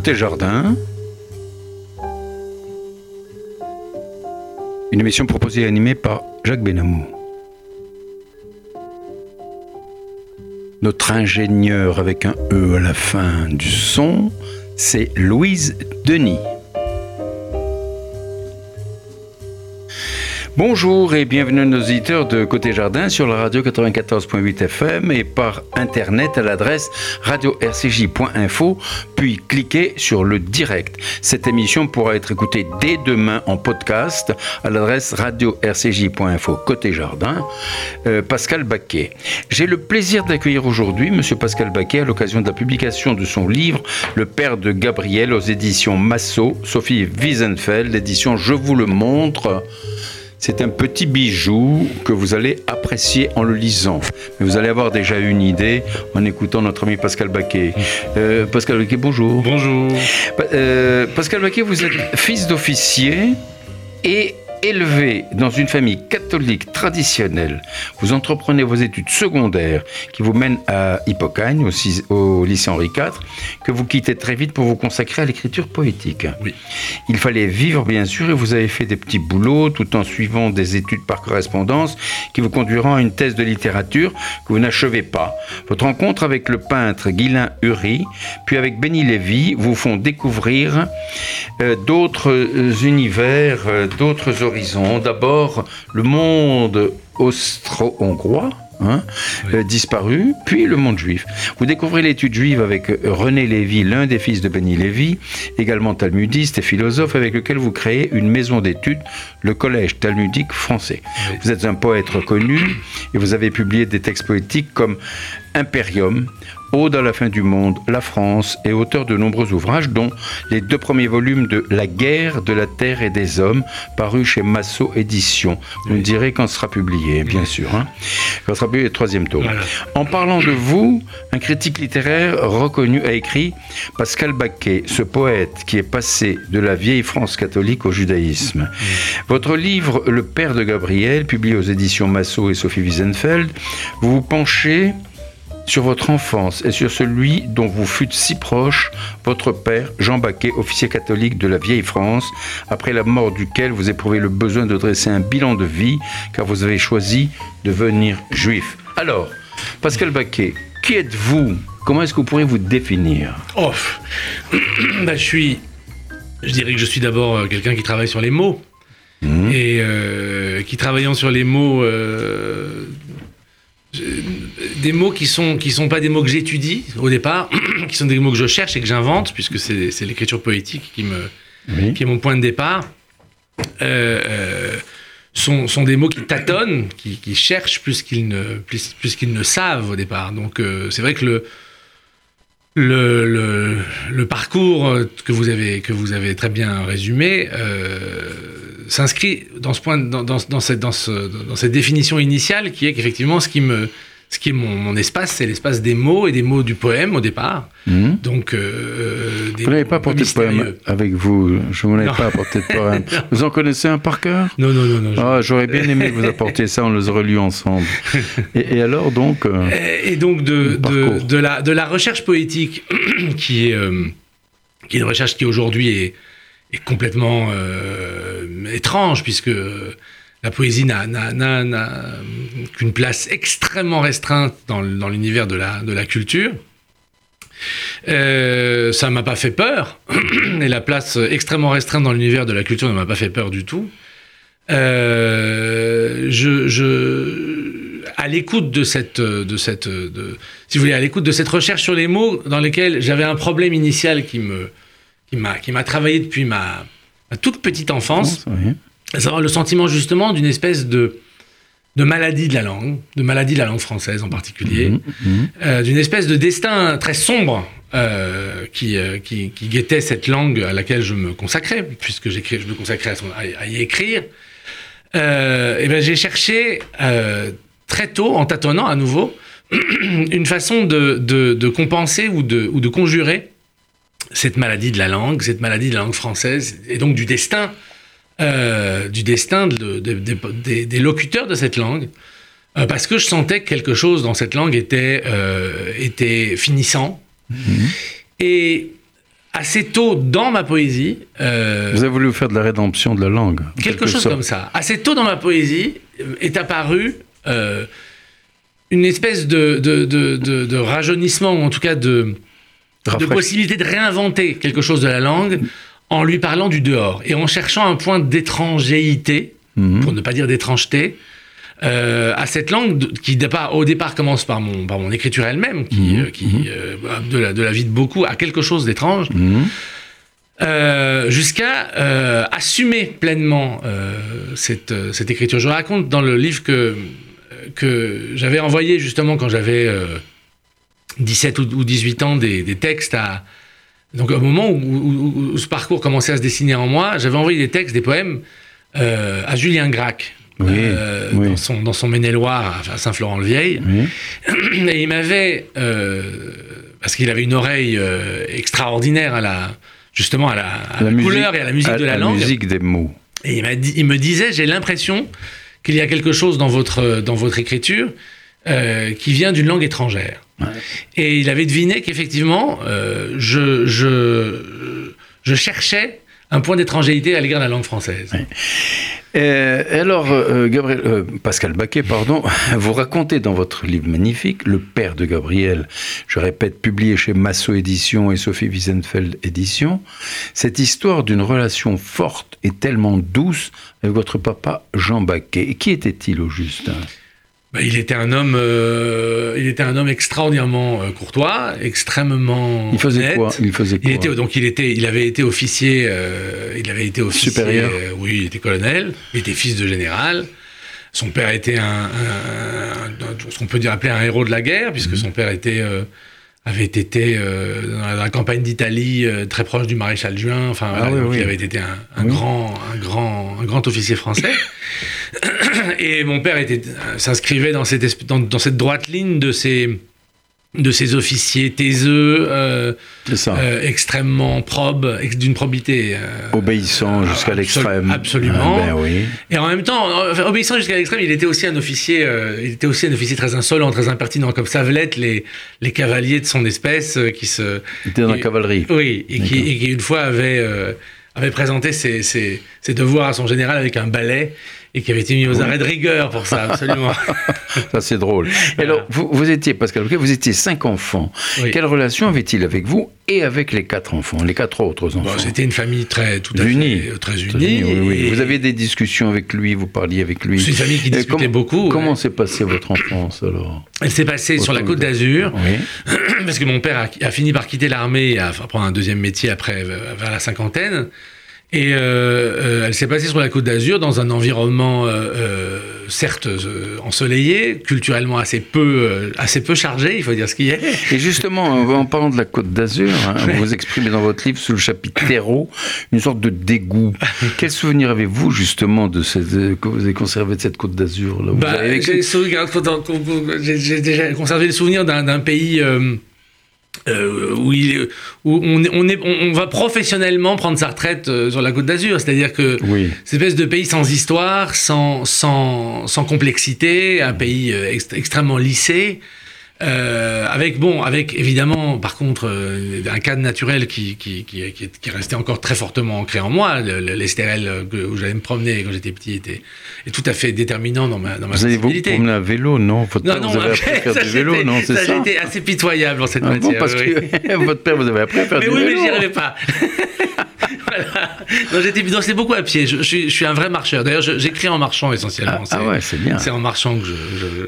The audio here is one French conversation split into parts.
Côté jardin, une émission proposée et animée par Jacques Benamou. Notre ingénieur avec un E à la fin du son, c'est Louise Denis. Bonjour et bienvenue à nos auditeurs de Côté Jardin sur la radio 94.8 FM et par internet à l'adresse radio-rcj.info puis cliquez sur le direct. Cette émission pourra être écoutée dès demain en podcast à l'adresse radio-rcj.info Côté Jardin. Euh, Pascal Baquet. J'ai le plaisir d'accueillir aujourd'hui Monsieur Pascal Baquet à l'occasion de la publication de son livre Le Père de Gabriel aux éditions Massot, Sophie Wiesenfeld, édition Je vous le montre. C'est un petit bijou que vous allez apprécier en le lisant. Mais vous allez avoir déjà une idée en écoutant notre ami Pascal Baquet. Euh, Pascal Baquet, bonjour. Bonjour. Euh, Pascal Baquet, vous êtes fils d'officier et élevé dans une famille catholique traditionnelle, vous entreprenez vos études secondaires qui vous mènent à Hippocagne, au, lycée Henri IV, que vous quittez très vite pour vous consacrer à l'écriture poétique. Oui. Il fallait vivre, bien sûr, et vous avez fait des petits boulots tout en suivant des études par correspondance qui vous conduiront à une thèse de littérature que vous n'achevez pas. Votre rencontre avec le peintre Guylain Uri, puis avec Benny Lévy, vous font découvrir euh, d'autres euh, univers, euh, d'autres D'abord, le monde austro-hongrois, Hein, euh, disparu, puis le monde juif. Vous découvrez l'étude juive avec euh, René Lévy, l'un des fils de Benny Lévy, également talmudiste et philosophe, avec lequel vous créez une maison d'études, le Collège talmudique français. Vous êtes un poète reconnu et vous avez publié des textes poétiques comme Imperium, Aude à la fin du monde, La France, et auteur de nombreux ouvrages, dont les deux premiers volumes de La guerre de la terre et des hommes, parus chez Massot Éditions. Vous me direz quand sera publié, bien sûr. Hein. Quand sera publié le troisième tome. En parlant de vous, un critique littéraire reconnu a écrit Pascal Baquet, ce poète qui est passé de la vieille France catholique au judaïsme. Votre livre Le Père de Gabriel, publié aux éditions Massot et Sophie Wiesenfeld, vous vous penchez sur votre enfance et sur celui dont vous fûtes si proche, votre père, Jean Baquet, officier catholique de la vieille France, après la mort duquel vous éprouvez le besoin de dresser un bilan de vie, car vous avez choisi de devenir juif. Alors, Pascal Baquet, qui êtes-vous? Comment est-ce que vous pourriez vous définir? Oh, bah, je suis. Je dirais que je suis d'abord euh, quelqu'un qui travaille sur les mots. Mmh. Et euh, qui travaillant sur les mots euh, des mots qui sont qui sont pas des mots que j'étudie au départ, qui sont des mots que je cherche et que j'invente, puisque c'est l'écriture poétique qui me qui est mon point de départ. Euh, euh, sont, sont, des mots qui tâtonnent, qui, qui cherchent plus qu'ils ne plus, plus qu'ils ne savent au départ. Donc euh, c'est vrai que le le, le le, parcours que vous avez que vous avez très bien résumé s'inscrit dans ce point, dans, dans, dans, cette, dans, ce, dans cette définition initiale qui est qu'effectivement, ce qui me, ce qui est mon, mon espace, c'est l'espace des mots et des mots du poème au départ. Mhm. Donc, euh, vous n'avez pas apporté de poème avec vous. Je ne vous n'avez pas apporté de poème. vous en connaissez un par cœur? Non, non, non. non ah, J'aurais bien aimé vous apporter ça. On les aurait lus ensemble. Et, et alors donc euh, Et donc de, de, de, la, de la recherche poétique qui est, euh, qui est une recherche qui aujourd'hui est est complètement euh, étrange, puisque la poésie n'a qu'une place extrêmement restreinte dans, dans l'univers de la, de la culture. Euh, ça m'a pas fait peur, et la place extrêmement restreinte dans l'univers de la culture ne m'a pas fait peur du tout. Euh, je, je, à l'écoute de cette, de cette, de, si vous voulez, à l'écoute de cette recherche sur les mots, dans lesquels j'avais un problème initial qui me, qui m'a travaillé depuis ma, toute petite enfance, à savoir le sentiment justement d'une espèce de, de maladie de la langue, de maladie de la langue française en particulier, mhm, mhm. Euh, d'une espèce de destin très sombre euh, qui, euh, qui, qui, guettait cette langue à laquelle je me consacrais, puisque je me consacrais à, y écrire. et ben j'ai cherché très tôt, en tâtonnant à nouveau, une façon de, de, de compenser ou de, ou de conjurer cette maladie de la langue, cette maladie de la langue française, et donc du destin, euh, du destin des locuteurs de cette langue, euh, parce que je sentais que quelque chose dans cette langue était, euh, était finissant. Mm-hmm. Et assez tôt dans ma poésie. Vous avez voulu faire de la rédemption de la langue. Quelque chose comme ça. Assez tôt dans ma poésie est apparu une espèce de, de, rajeunissement, ou en tout cas de, de possibilité de réinventer quelque chose de la langue en lui parlant du dehors et en cherchant un point d'étrangéité, mhm. pour ne pas dire d'étrangeté, euh, à cette langue qui au départ commence par mon, par mon écriture elle-même, qui, mhm. euh, qui mhm. Euh, de, la, de, la, vie de beaucoup, à quelque chose d'étrange, jusqu'à assumer pleinement cette, cette, écriture. Je raconte dans le livre que, que j'avais envoyé justement quand j'avais 17 ou 18 ans des, des textes à, donc au moment où, ce parcours commençait à se dessiner en moi, j'avais envoyé des textes, des poèmes euh, à Julien Gracq. Euh, Dans, son, dans son Maine-et-Loire, à Saint-Florent-le-Vieil. Et il m'avait, euh, parce qu'il avait une oreille extraordinaire à la, justement à la, couleur et à la musique de la langue. La musique des mots. Et il, dit, il me disait, j'ai l'impression qu'il y a quelque chose dans votre, dans votre écriture qui vient d'une langue étrangère. Et il avait deviné qu'effectivement, euh, je, cherchais un point d'étrangérité à l'égard de la langue française. Euh, alors, euh, Gabriel, Pascal Baquet, pardon, vous racontez dans votre livre magnifique, Le Père de Gabriel, je répète, publié chez Massot Édition et Sophie Wiesenfeld Édition, cette histoire d'une relation forte et tellement douce avec votre papa Jean Baquet. Qui était-il au juste? Bah, il était un homme, euh, il était un homme extraordinairement euh, courtois, extrêmement. Il faisait quoi? Il faisait quoi? il était, Donc il était, il avait été officier, euh, il avait été officier. Supérieur. oui, il était colonel. Il était fils de général. Son père était un, ce qu'on peut dire appeler un héros de la guerre, puisque mhm. son père était avait été dans la campagne d'Italie très proche du maréchal Juin. Enfin, ah il avait été un, grand, un grand, un grand officier français. et mon père était, s'inscrivait dans cette, dans, cette droite ligne de ces, de ces officiers taiseux, euh, euh, extrêmement probes, d'une probité. Euh, obéissant jusqu'à l'extrême. Absolument. Ah, ben oui. Et en même temps, obéissant jusqu'à l'extrême, il était aussi un officier, il était aussi un officier très insolent, très impertinent, comme Savelette, les, les cavaliers de son espèce qui se. Il était dans la cavalerie. Oui, et qui, et qui, une fois avait, avait présenté ses, ses, ses, devoirs à son général avec un balai et qui avait été mis aux arrêts de rigueur pour ça, absolument. ça, c'est drôle. Alors, vous, vous, étiez, Pascal vous étiez cinq enfants. Quelle relation avait-il avec vous et avec les quatre enfants, les quatre autres enfants? C'était une famille très, tout à unie. Fait, très unie. Oui, oui. Vous avez des discussions avec lui, vous parliez avec lui. C'est une famille qui discutait beaucoup. Comment s'est passée votre enfance alors? Elle s'est passée sur la côte d'Azur, parce que mon père a, a fini par quitter l'armée, à prendre un deuxième métier après, vers la cinquantaine. Et euh, euh, elle s'est passée sur la Côte d'Azur dans un environnement euh, certes ensoleillé, culturellement assez peu, assez peu chargé, il faut dire ce qu'il y a. Et justement, en parlant de la Côte d'Azur, hein, vous exprimez dans votre livre sous le chapitre terreau une sorte de dégoût. Quel souvenir avez-vous justement de cette, que vous avez conservé de cette Côte d'Azur bah, J'ai déjà conservé le souvenir d'un pays euh, où, où on, on, est, on, va professionnellement prendre sa retraite euh, sur la Côte d'Azur. C'est-à-dire que oui. cette espèce de pays sans histoire, sans, sans, sans complexité, un pays euh, extrêmement lissé, euh, avec bon, avec évidemment, par contre, euh, un cadre naturel qui qui, qui, qui, qui, restait encore très fortement ancré en moi. L'Estérel où j'allais me promener quand j'étais petit était est tout à fait déterminant dans ma dans ma Vous allez vous promener à vélo, non? Votre non, père, non, vous avez appris à faire du vélo, non C'est ça. ça? été assez pitoyable dans cette ah, matière. Bon, parce oui. que votre père vous avez appris à faire mais du oui, vélo. Mais oui, mais j'y arrivais pas. voilà. Non, j'étais c'est beaucoup à pied. Je, je, suis, je, suis, un vrai marcheur. D'ailleurs, j'écris en marchant essentiellement. Ah, ah ouais, c'est bien. C'est en marchant que je,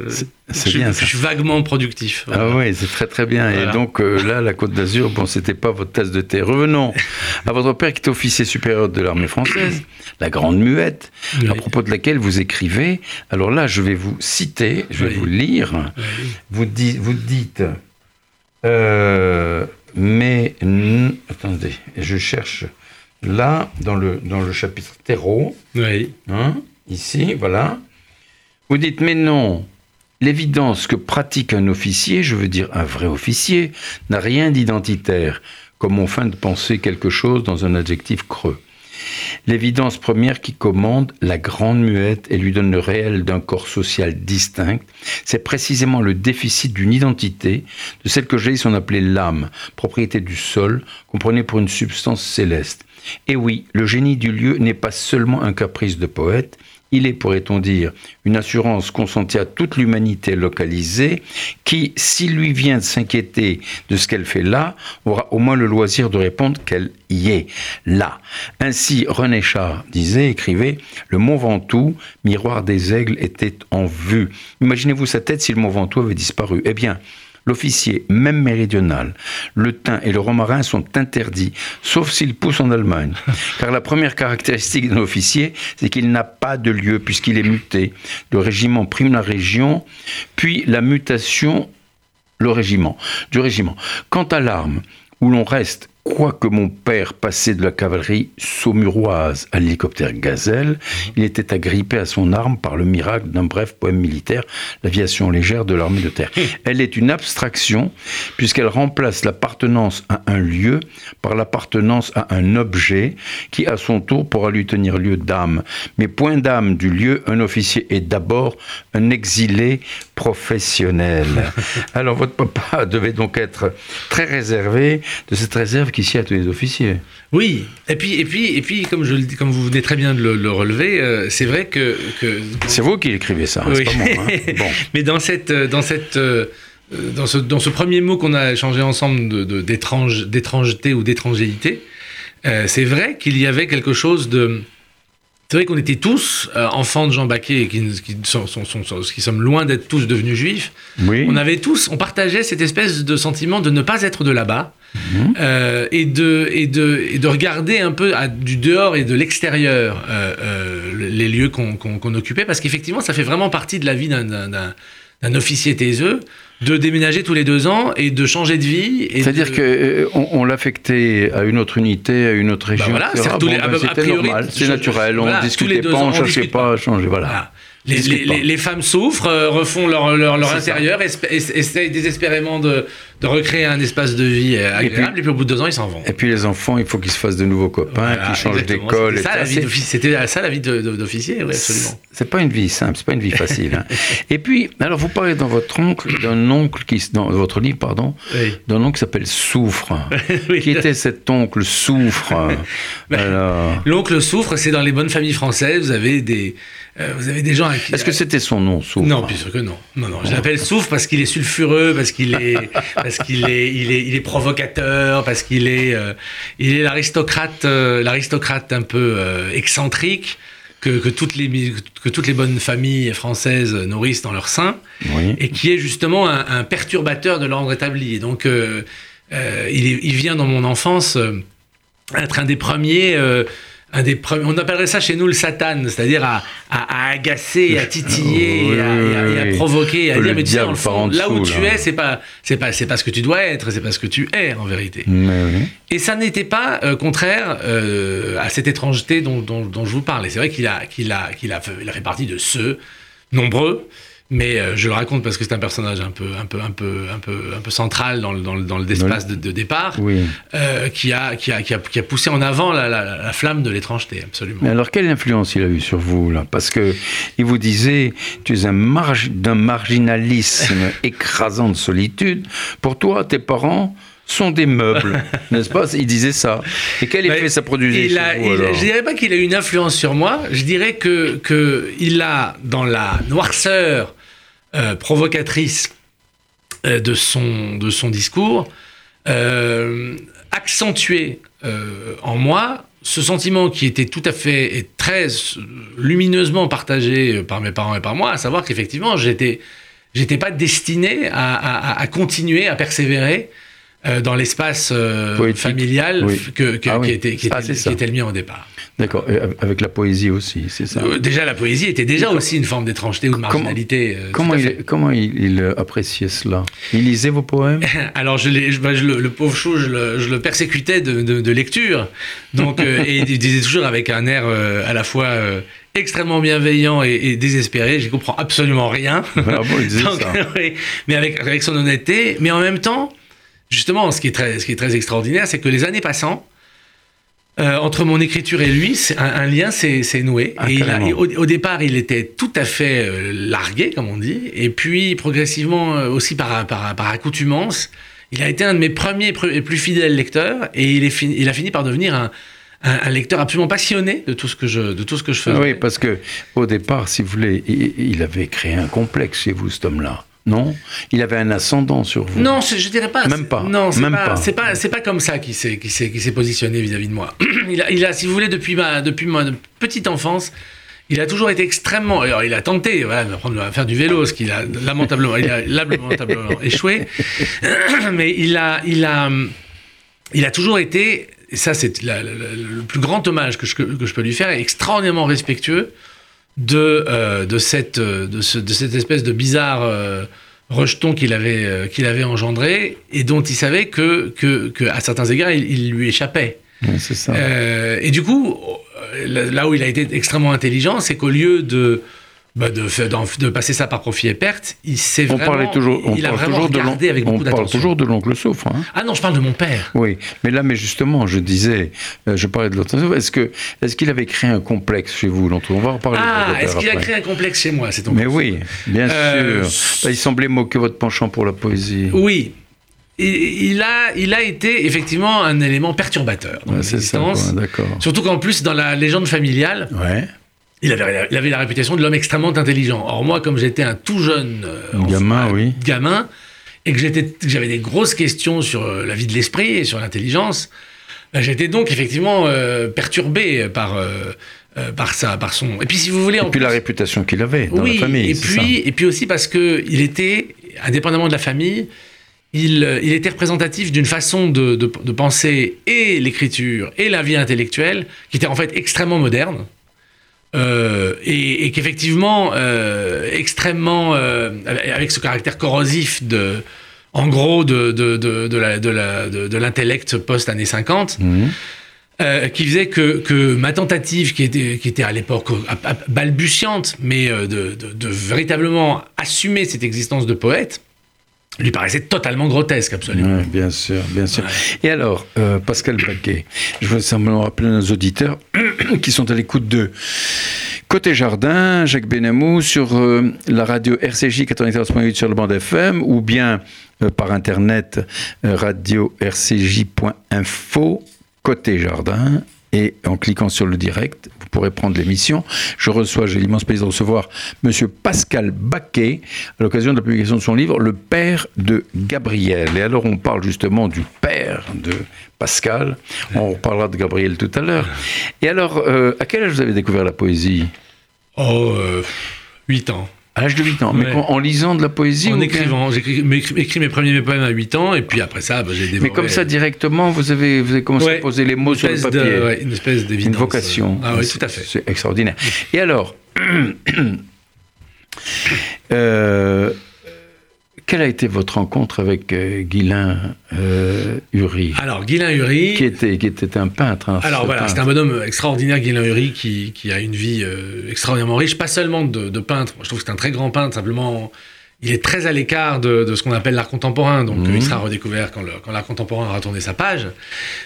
je, bien, je suis vaguement productif. Voilà. Ah ouais, c'est très très bien. Voilà. Et donc euh, là, la Côte d'Azur, bon, c'était pas votre tasse de thé. Revenons à votre père qui était officier supérieur de l'armée française, la Grande Muette, oui. à propos de laquelle vous écrivez. Alors là, je vais vous citer, je vais oui. vous lire. Oui. Vous, di vous dites. Euh, mais attendez, je cherche là dans le dans le chapitre terreau. Oui. Hein, ici, voilà. Vous dites mais non. L'évidence que pratique un officier, je veux dire un vrai officier, n'a rien d'identitaire, comme on feint de penser quelque chose dans un adjectif creux. L'évidence première qui commande la grande muette et lui donne le réel d'un corps social distinct, c'est précisément le déficit d'une identité, de celle que Jason appelait l'âme, propriété du sol, prenait pour une substance céleste. Et oui, le génie du lieu n'est pas seulement un caprice de poète, il est, pourrait-on dire, une assurance consentie à toute l'humanité localisée qui, s'il lui vient de s'inquiéter de ce qu'elle fait là, aura au moins le loisir de répondre qu'elle y est, là. Ainsi, René Char disait, écrivait, le Mont Ventoux, miroir des aigles, était en vue. Imaginez-vous sa tête si le Mont Ventoux avait disparu. Eh bien, L'officier, même méridional, le thym et le romarin sont interdits, sauf s'ils poussent en Allemagne. Car la première caractéristique d'un officier, c'est qu'il n'a pas de lieu puisqu'il est muté. Le régiment prime la région, puis la mutation, le régiment, du régiment. Quant à l'arme, où l'on reste Quoique mon père passait de la cavalerie saumuroise à l'hélicoptère Gazelle, il était agrippé à son arme par le miracle d'un bref poème militaire, l'aviation légère de l'armée de terre. Elle est une abstraction puisqu'elle remplace l'appartenance à un lieu par l'appartenance à un objet qui à son tour pourra lui tenir lieu d'âme. Mais point d'âme du lieu, un officier est d'abord un exilé professionnel. Alors votre papa devait donc être très réservé de cette réserve qui sied à tous les officiers. Oui, et puis, et puis, et puis comme, je le, comme vous venez très bien de le, relever, euh, c'est vrai que... que c'est vous qui écrivez ça, hein, oui. pas moi, hein. bon. Mais dans cette... Dans cette euh, dans ce, dans ce premier mot qu'on a échangé ensemble d'étrangeté de, ou d'étrangélité, euh, c'est vrai qu'il y avait quelque chose de, c'est vrai qu'on était tous euh, enfants de Jean Baquet et qui, sont, sont, qui sommes loin d'être tous devenus juifs. Oui. On avait tous, on partageait cette espèce de sentiment de ne pas être de là-bas Mhm. euh, et, de, et, de, et de regarder un peu à, du dehors et de l'extérieur euh, euh, les lieux qu'on qu'on occupait, parce qu'effectivement, ça fait vraiment partie de la vie d'un officier taiseux de déménager tous les deux ans et de changer de vie. C'est-à-dire de... qu'on on, l'affectait à une autre unité, à une autre région. Bah voilà, bon, les, ben, c'était normal, c'est naturel, on voilà, discutait pas, on ne cherchait pas à changer. Voilà. voilà. Les, les, les, femmes souffrent, refont leur, leur, leur intérieur, essayent désespérément de, de, recréer un espace de vie agréable, et puis, et puis au bout de deux ans, ils s'en vont. Et puis les enfants, il faut qu'ils se fassent de nouveaux copains, voilà, qu'ils changent d'école. C'était ça la vie d'officier, oui, absolument. C'est pas une vie simple, c'est pas une vie facile. Hein. et puis, alors vous parlez dans votre oncle, d'un oncle qui, dans votre livre, pardon, oui. d'un oncle qui s'appelle Souffre. oui. Qui était cet oncle Souffre ben, L'oncle Souffre, c'est dans les bonnes familles françaises, vous avez des, euh, vous avez des gens. Est-ce que c'était son nom, Souffre Non, bien sûr que non. Non, non. Je l'appelle Souffre parce qu'il est sulfureux, parce qu'il est, parce qu'il est, il est, il est provocateur, parce qu'il est, euh, il est l'aristocrate, euh, l'aristocrate un peu euh, excentrique. Que, que, toutes les, que toutes les bonnes familles françaises nourrissent dans leur sein, oui. et qui est justement un, un perturbateur de l'ordre établi. Et donc, il, est, il, vient dans mon enfance être un des premiers un des premiers, on appellerait ça chez nous le satan, c'est-à-dire à, à, à, agacer, à titiller, oui, à, oui, et à, provoquer, à dire mais tu sais, dans le fond, dessous, là où tu es, c'est pas, c'est pas, c'est pas ce que tu dois être, c'est pas ce que tu es en vérité. Oui. Et ça n'était pas euh, contraire euh, à cette étrangeté dont, dont, dont, je vous parle. Et c'est vrai qu'il a, qu'il a, qu'il a, fait, il a fait partie de ceux nombreux mais euh, je le raconte parce que c'est un personnage un peu, un peu, un peu, un peu, un peu central dans le, dans le, dans l'espace de, de, départ, oui. euh, qui, a, qui, a, qui, a, qui, a, poussé en avant la, la, la flamme de l'étrangeté, absolument. Mais alors, quelle influence il a eu sur vous là? Parce que il vous disait, tu es un marg d'un marginalisme écrasant de solitude. Pour toi, tes parents sont des meubles, n'est-ce pas? Il disait ça. Et quel effet ça produisait il sur a, vous, il, alors? Je dirais pas qu'il a eu une influence sur moi. Je dirais que, que il a dans la noirceur euh, provocatrice euh, de, son, de son discours, euh, accentué euh, en moi ce sentiment qui était tout à fait et très lumineusement partagé par mes parents et par moi, à savoir qu'effectivement, j'étais, j'étais pas destiné à, continuer, à persévérer euh, dans l'espace euh, familial oui. que, que, ah, oui. qui, était, qui, ah, était, qui était le mien au départ. D'accord, avec la poésie aussi, c'est ça euh, Déjà, la poésie était déjà aussi une forme d'étrangeté ou de marginalité. Comment, il, comment il, il, appréciait cela? Il lisait vos poèmes? Alors, je, je, bah, je le, le, pauvre chou, je le, je le persécutais de, de, de, lecture. Donc, et il disait toujours avec un air à la fois extrêmement bienveillant et, et désespéré. Je comprends absolument rien. Ah bon, il disait Donc, ça. oui, mais avec, avec son honnêteté. Mais en même temps, justement, ce qui est très, ce qui est très extraordinaire, c'est que les années passant, Euh, entre mon écriture et lui, un, un, lien s'est noué. Ah, et, il a, et au, au, départ, il était tout à fait euh, largué, comme on dit. Et puis, progressivement, euh, aussi par, par, par, accoutumance, il a été un de mes premiers et plus fidèles lecteurs. Et il, est fini, il a fini par devenir un, un, un, lecteur absolument passionné de tout ce que je, de tout ce que je faisais. Oui, parce que au départ, si vous voulez, il, il avait créé un complexe chez vous, cet homme-là. Non, il avait un ascendant sur vous. Non, je dirais pas. Même pas. Non, c'est Même pas. pas. C'est pas. Comme ça qu'il s'est qu'il s'est positionné vis-à-vis de moi. il a, il a, si vous voulez, depuis ma depuis ma petite enfance, il a toujours été extrêmement. Alors, il a tenté, voilà, d'apprendre à faire du vélo, ce qu'il a lamentablement, il a lamentablement échoué. Mais il a, il a, il a toujours été. Et ça, c'est le plus grand hommage que je, que je peux lui faire, extraordinairement respectueux de, euh, de, cette, euh, de, ce- de cette espèce de bizarre euh, rejeton qu'il avait, euh, qu'il avait engendré et dont il savait que, que, que à certains égards, il, il lui échappait. Oui, c'est ça. Et du coup, là là où il a été extrêmement intelligent, c'est qu'au lieu de, bah, de, de passer ça par profit et perte, il s'est on vraiment, parlait toujours, on il a parle vraiment toujours de regardé avec l'on- on beaucoup parle d'attention. toujours de l'oncle Sauf. Hein Ah non, je parle de mon père. oui, mais là, mais justement, je disais, euh, je parlais de l'autre. Est-ce que, est-ce qu'il avait créé un complexe chez vous dont On va en parler. de Ah, est-ce qu'il a créé un complexe chez moi C'est Mais oui, bien Euh, sûr. Bah, il semblait moquer votre penchant pour la poésie. Oui. Il a, il a été effectivement un élément perturbateur dans Ouais, c'est ça, d'accord. Surtout qu'en plus, dans la légende familiale, Ouais. Il avait, il avait la réputation de l'homme extrêmement intelligent. Or, moi, comme j'étais un tout jeune euh, gamin, enfant, oui. gamin, et que j'avais des grosses questions sur euh, la vie de l'esprit et sur l'intelligence, ben, j'étais donc effectivement euh, perturbé par, euh, euh, par ça, par son. Et puis, si vous voulez, Et en puis la réputation qu'il avait dans oui, la famille. et puis, et puis aussi parce que il était, indépendamment de la famille, il, il était représentatif d'une façon de, de- de penser et l'écriture et la vie intellectuelle qui était en fait extrêmement moderne. Euh, et, et qu'effectivement, euh, extrêmement, euh, avec ce caractère corrosif de, en gros, de, de, de, l'intellect post-années 50, ça. Mhm. qui faisait que, que ma tentative, qui était, qui était à l'époque balbutiante, mais de véritablement assumer cette existence de poète, lui paraissait totalement grotesque, absolument. Ouais, bien sûr, bien sûr. Et alors, euh, Pascal Baquet, je veux simplement rappeler à nos auditeurs qui sont à l'écoute de Côté Jardin, Jacques Benamou, sur euh, la radio RCJ 94.8 sur le bande FM, ou bien euh, par internet euh, radio-rcj.info, Côté Jardin, et en cliquant sur le direct, vous pourrez prendre l'émission. Je reçois, j'ai l'immense plaisir de recevoir Monsieur Pascal Baquet à l'occasion de la publication de son livre Le père de Gabriel. Et alors on parle justement du père de Pascal. On reparlera de Gabriel tout à l'heure. Et alors, euh, à quel âge vous avez découvert la poésie? Oh, euh, 8 ans. À l'âge de 8 ans. Mais en, en lisant de la poésie En ou écrivant. J'ai écrit, mes premiers poèmes à 8 ans, et puis après ça, bah, j'ai dévoré. Mais comme ça, directement, vous avez, vous avez commencé Ouais. à poser les mots sur le de- papier. ouais, une espèce d'évidence. Une vocation. Ah oui, C'est- tout à fait. C'est extraordinaire. Et alors, euh, quelle a été votre rencontre avec euh, Guylain euh, Uri, Alors, Guylain Uri. qui, était, qui était un peintre hein, Alors ce voilà, c'est un bonhomme extraordinaire, Guylain Uri, qui, qui a une vie euh, extraordinairement riche, pas seulement de, de peintre. Moi, je trouve que c'est un très grand peintre, simplement, il est très à l'écart de, de ce qu'on appelle l'art contemporain, donc Mhm. il sera redécouvert quand, l'art contemporain aura tourné sa page.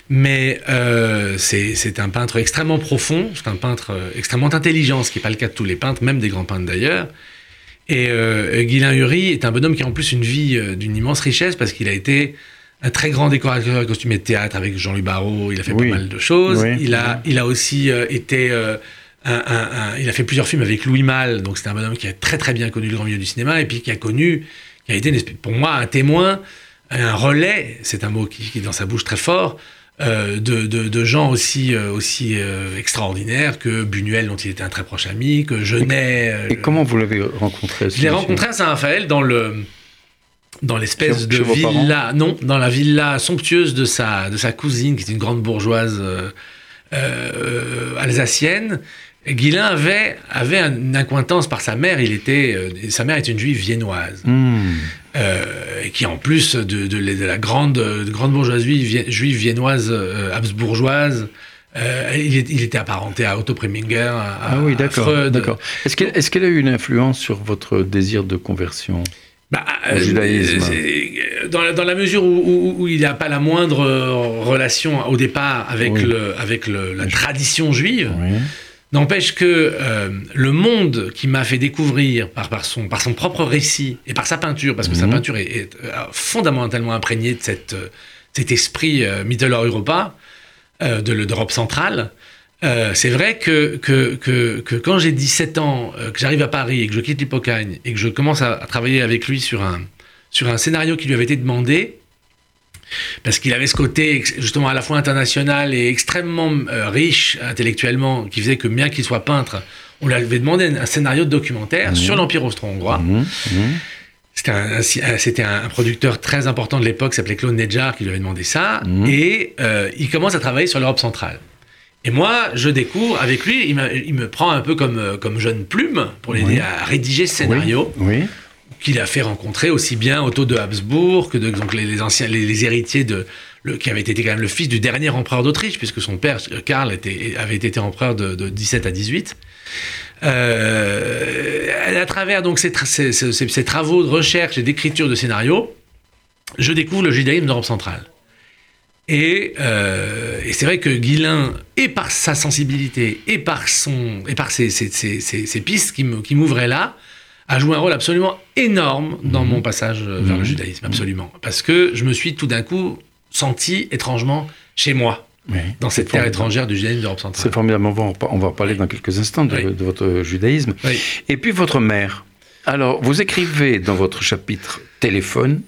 Mais euh, c'est c'est un peintre extrêmement profond, c'est un peintre euh, extrêmement intelligent, ce qui n'est pas le cas de tous les peintres, même des grands peintres d'ailleurs. Et euh, Guylain Uri est un bonhomme qui a en plus une vie euh, d'une immense richesse parce qu'il a été un très grand décorateur et costumier de théâtre avec Jean-Louis Barrault. Il a fait Oui. pas mal de choses. Oui. Il, a, il a aussi euh, été. euh, un- un- un- il a fait plusieurs films avec Louis Malle, donc c'est un bonhomme qui a très très bien connu le grand milieu du cinéma et puis qui a connu, qui a été une espèce- pour moi un témoin, un relais, c'est un mot qui, qui est dans sa bouche très fort, de, de- de gens aussi, euh, aussi euh, extraordinaires que Buñuel, dont il était un très proche ami, que Genet. euh, Et comment vous l'avez rencontré je l'ai rencontré à Saint-Raphaël dans le dans l'espèce de villa, non, dans la villa somptueuse de sa de sa cousine qui est une grande bourgeoise euh, euh, alsacienne. Et Guilain avait avait une accointance par sa mère. Il était euh, sa mère est une juive viennoise Hmm. Euh, et qui en plus de, de- de la grande, de grande bourgeoisie vie- juive viennoise euh, habsbourgeoise, euh, il, est- il était apparenté à Otto Preminger, à, Ah oui, à. Freud. d'accord. Est-ce qu'elle a eu une influence sur votre désir de conversion Bah, Au euh, judaïsme. c'est- dans, la, dans la mesure où, où, il n'a pas la moindre relation au départ avec, le, avec le, la tradition juive, n'empêche que euh, le monde qui m'a fait découvrir par, par, son, par son propre récit et par sa peinture, parce que sa mhm. peinture est, est, euh, fondamentalement imprégnée de cette, cet esprit Middle Europa, de l'Europe centrale, euh, c'est vrai que, que, que, que quand j'ai 17 ans, euh, que j'arrive à Paris et que je quitte l'Hippocagne et que je commence à, travailler avec lui sur un, sur un scénario qui lui avait été demandé, parce qu'il avait ce côté justement à la fois international et extrêmement euh, riche intellectuellement, qui faisait que bien qu'il soit peintre, on lui avait demandé un, scénario de documentaire mmh. sur l'Empire austro-hongrois. Mmh. Mmh. C'était un, un, producteur très important de l'époque, s'appelait Claude Nedjar, qui lui avait demandé ça. Et il commence à travailler sur l'Europe centrale. Et moi, je découvre avec lui, il, me prend un peu comme, euh, comme jeune plume pour l'aider à rédiger ce scénario. Oui. Qu'il a fait rencontrer aussi bien Otto de Habsbourg que les, anciens, les, héritiers de, qui avait été quand même le fils du dernier empereur d'Autriche, puisque son père, Karl, était, avait été empereur de, 17 à 18. Euh, à travers donc ces, travaux de recherche et d'écriture de scénario, je découvre le judaïsme d'Europe centrale. Euh, et, c'est vrai que Guilain, et par sa sensibilité, et par, son, et par ses, pistes qui m'ouvraient là, a joué un rôle absolument énorme dans mhm. mon passage vers le mhm. judaïsme, absolument. Parce que je me suis tout d'un coup senti étrangement chez moi. Dans cette terre étrangère du judaïsme d'Europe centrale. C'est formidable, on va, en, va parler dans quelques instants de, de votre judaïsme. Et puis votre mère. Alors, vous écrivez dans votre chapitre téléphone,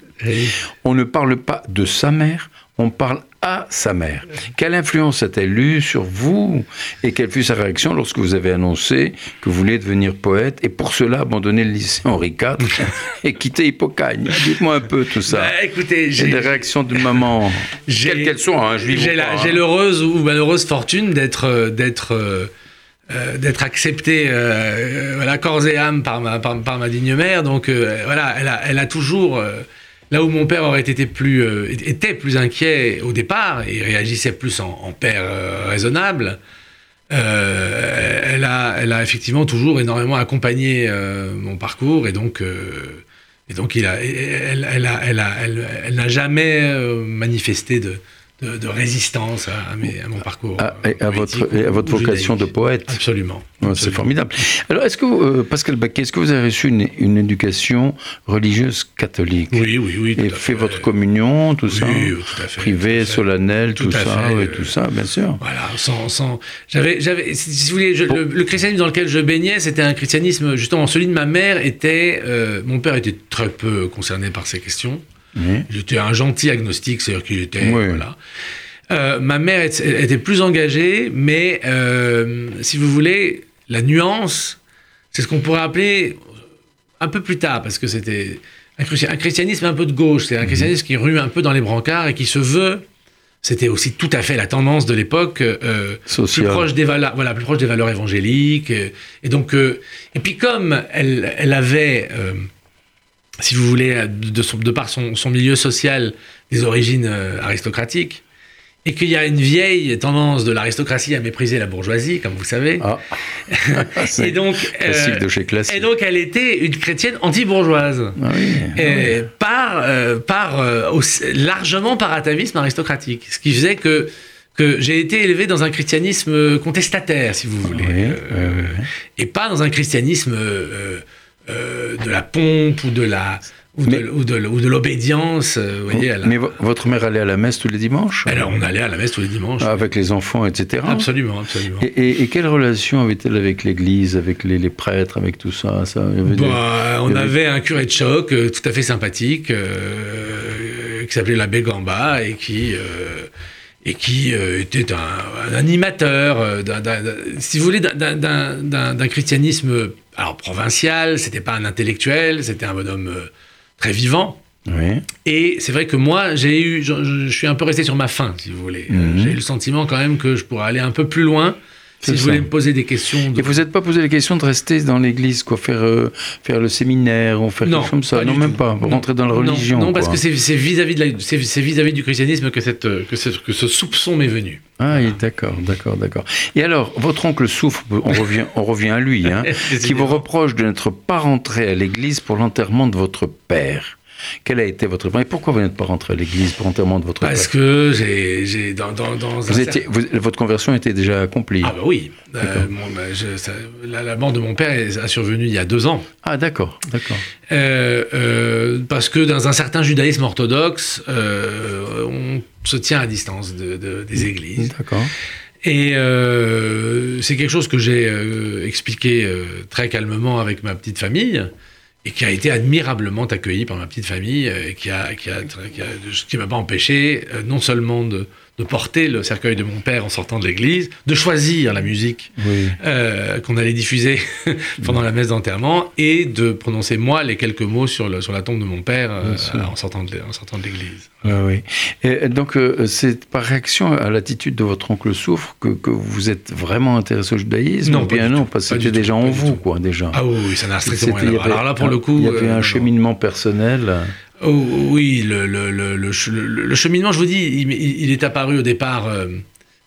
on ne parle pas de sa mère, on parle à sa mère. Quelle influence a-t-elle eu sur vous et quelle fut sa réaction lorsque vous avez annoncé que vous vouliez devenir poète et pour cela abandonner le lycée Henri IV et quitter Hippocagne? Dites-moi un peu tout ça. Bah, écoutez, j'ai des réactions de maman, quelles qu'elles soient. Hein, j'ai hein. l'heureuse ou malheureuse fortune d'être euh, d'être euh, euh, d'être accepté voilà corps et âme par ma par, ma digne mère donc voilà elle a, elle a toujours Là où mon père aurait été plus, euh, était plus inquiet au départ et réagissait plus en, père euh, raisonnable, euh, elle, a, effectivement toujours énormément accompagné mon parcours et donc, il a, elle n'a jamais manifesté de, de, résistance à, mon parcours. À, à votre, à votre vocation de poète. Absolument. C'est formidable. Alors, est-ce que, euh, Pascal Baquet, est-ce que vous avez reçu une, éducation religieuse catholique Oui, oui, oui. et fait, votre communion, tout ça Oui, tout à fait. Privé, solennel, tout, ça, oui, tout ça, bien sûr. Voilà, sans. sans... J'avais, j'avais, si vous voulez, le, christianisme dans lequel je baignais, c'était un christianisme, justement, celui de ma mère était. Euh, mon père était très peu concerné par ces questions. Il était un gentil agnostique, c'est-à-dire qu'il était. Voilà. Euh, ma mère était plus engagée, mais euh, si vous voulez, la nuance, c'est ce qu'on pourrait appeler un peu plus tard, parce que c'était un, christianisme un peu de gauche, c'est un mhm. christianisme qui rue un peu dans les brancards et qui se veut. C'était aussi tout à fait la tendance de l'époque, euh, plus proche des valeurs, voilà, plus proche des valeurs évangéliques. Et, donc, et puis comme elle, elle avait si vous voulez, de, par son, milieu social, des origines euh, aristocratiques, et qu'il y a une vieille tendance de l'aristocratie à mépriser la bourgeoisie, comme vous savez. Ah. et donc, euh, de chez et donc, elle était une chrétienne anti-bourgeoise, ah ah par, euh, par largement par atavisme aristocratique, ce qui faisait que que j'ai été élevé dans un christianisme contestataire, si vous voulez, et pas dans un christianisme euh, de la pompe ou de la ou de, l'obédience. Euh, Mais votre mère allait à la messe tous les dimanches? Alors on allait à la messe tous les dimanches. Avec les enfants, etc. Absolument, absolument. Et, quelle relation avait-elle avec l'Église, avec les, prêtres, avec tout ça, ça bah, On avait... un curé de choc euh, tout à fait sympathique qui s'appelait l'abbé Gamba et qui et qui était un, animateur, si vous voulez, d'un christianisme alors provincial, c'était pas un intellectuel, c'était un bonhomme euh, très vivant. Et c'est vrai que moi, j'ai eu, je, suis un peu resté sur ma faim, si vous voulez. Mhm. J'ai eu le sentiment quand même que je pourrais aller un peu plus loin si je voulais me poser des questions. Et vous n'êtes pas posé les questions de rester dans l'église, quoi, faire, euh, faire le séminaire ou faire quelque chose comme ça Non, même pas, pour rentrer dans la religion. Non, parce que c'est vis-à-vis vis du christianisme que, cette, que, que ce soupçon m'est venu. Ah, oui, d'accord, d'accord, d'accord. Et alors, votre oncle souffre, on revient, on revient à lui, hein, qui vous reproche de n'être pas rentré à l'église pour l'enterrement de votre père. Quel a été votre Et pourquoi vous n'êtes pas rentré à l'église pour l'enterrement de votre Parce père? que j'ai, dans, dans, dans vous étiez, vous, Votre conversion était déjà accomplie Ah bah oui. Euh, bon, bah, je, ça, la, la, mort de mon père a survenu il y a deux ans. Ah d'accord, d'accord. Euh, euh, parce que dans un certain judaïsme orthodoxe, euh, on se tient à distance de, de, des églises. D'accord. Et euh, c'est quelque chose que j'ai euh, expliqué euh, très calmement avec ma petite famille et qui a été admirablement accueilli par ma petite famille et qui a qui a, qui, a, qui m'a pas empêché non seulement de de porter le cercueil de mon père en sortant de l'église, de choisir la musique oui. euh, qu'on allait diffuser pendant la messe d'enterrement et de prononcer moi les quelques mots sur, le, sur la tombe de mon père euh, en sortant de, en sortant de l'église. Oui, oui. Et donc euh, c'est par réaction à l'attitude de votre oncle Soufre que, que, vous êtes vraiment intéressé au judaïsme Non, ou bien non, parce que c'était déjà en vous, quoi, déjà. Ah oui, ça n'a strictement rien à voir. Alors là, pour un, le coup... Il y avait un cheminement personnel... Oh, oui, le, le, le, le, cheminement, je vous dis, il, il est apparu au départ euh,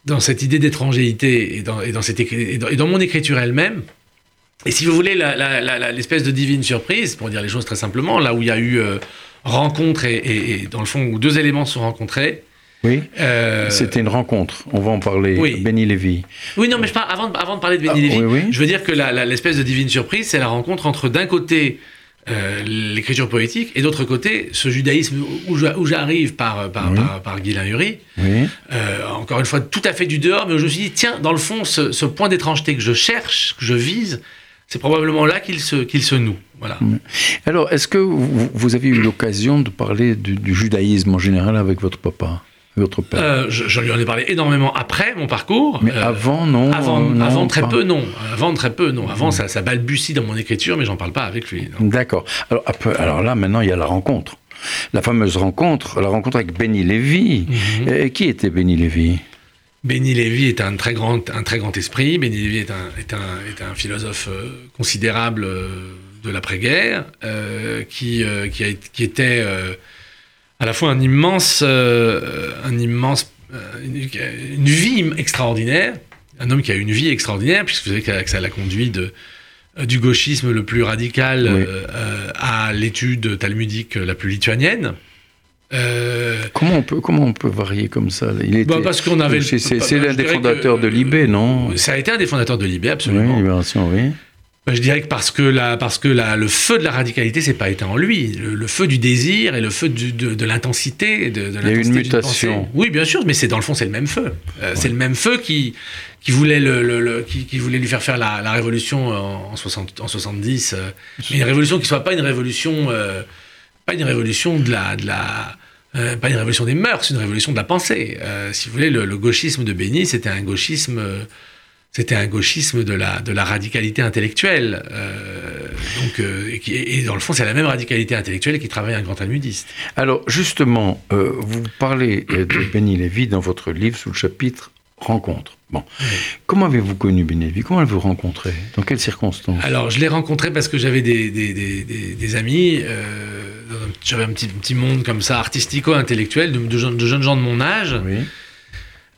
dans cette idée d'étrangéité et dans, et, dans cette et, dans, et dans mon écriture elle-même. Et si vous voulez, l'espèce de divine surprise, pour dire les choses très simplement, là où il y a eu euh, rencontre et, et, dans le fond, où deux éléments se sont rencontrés. Oui, euh, c'était une rencontre. On va en parler. Oui. Benny Lévy. Oui, non, mais je parle, avant, avant de parler de Benny ah, Lévy, oui, oui. je veux dire que l'espèce de divine surprise, c'est la rencontre entre d'un côté euh, l'écriture poétique, et d'autre côté, ce judaïsme où j'arrive par, par, oui. par, par Guylain Hury, oui. euh, encore une fois, tout à fait du dehors, mais où je me suis dit, tiens, dans le fond, ce, ce point d'étrangeté que je cherche, que je vise, c'est probablement là qu'il se, qu'il se noue. Voilà. Alors, est-ce que vous, vous, avez eu l'occasion de parler du, du, judaïsme en général avec votre papa? Votre père euh, je, je, lui en ai parlé énormément après mon parcours. Mais avant, non Avant, non, avant très pas. peu, non. Avant, très peu, non. Avant, mmh. ça, ça balbutie dans mon écriture, mais j'en parle pas avec lui. D'accord. Alors, alors là, maintenant, il y a la rencontre. La fameuse rencontre, la rencontre avec Benny Lévy. Mmh. Et qui était Benny Lévy? Benny Lévy est un très grand, un très grand esprit. Benny Lévy est un, est un, est un philosophe euh, considérable euh, de l'après-guerre, euh, qui, qui, a, qui, était à la fois un immense, euh, un immense, euh, une, une, vie extraordinaire, un homme qui a une vie extraordinaire, puisque vous savez que ça l'a conduit de, euh, du gauchisme le plus radical oui. à l'étude talmudique la plus lituanienne. Euh, comment, on peut, comment on peut varier comme ça? Il était, bah parce qu'on avait. C'est l'un des fondateurs que, de l'IB, non? Ça a été un des fondateurs de l'IB, absolument. Oui, Libération, oui. Ben, je dirais que parce que, la, parce que la, le feu de la radicalité, c'est pas été en lui. Le, le, feu du désir et le feu du, de, de l'intensité. De, de Il y a une mutation. Oui, bien sûr, mais c'est dans le fond, c'est le même feu. Euh, ouais. C'est le même feu qui, qui, voulait, le, le qui, qui, voulait lui faire faire la, la révolution en, en, 60, en 70. Euh, mais une révolution qui soit pas une révolution, euh, pas une révolution de la. De la euh, pas une révolution des mœurs, c'est une révolution de la pensée. Si vous voulez, le, le gauchisme de Béni, c'était un gauchisme c'était un gauchisme de la, de la radicalité intellectuelle. Euh, donc, euh, et, qui, et, dans le fond, c'est la même radicalité intellectuelle qui travaille un grand talmudiste. Alors, justement, euh, vous parlez de Benny Lévy dans votre livre sous le chapitre Rencontre. Bon. Oui. Comment avez-vous connu Benny Lévy? Comment l'avez-vous rencontré Dans quelles circonstances? Alors, je l'ai rencontré parce que j'avais des, des, des, des, amis. euh, j'avais un petit, petit monde comme ça, artistico-intellectuel, de, de jeunes gens de mon âge. Oui.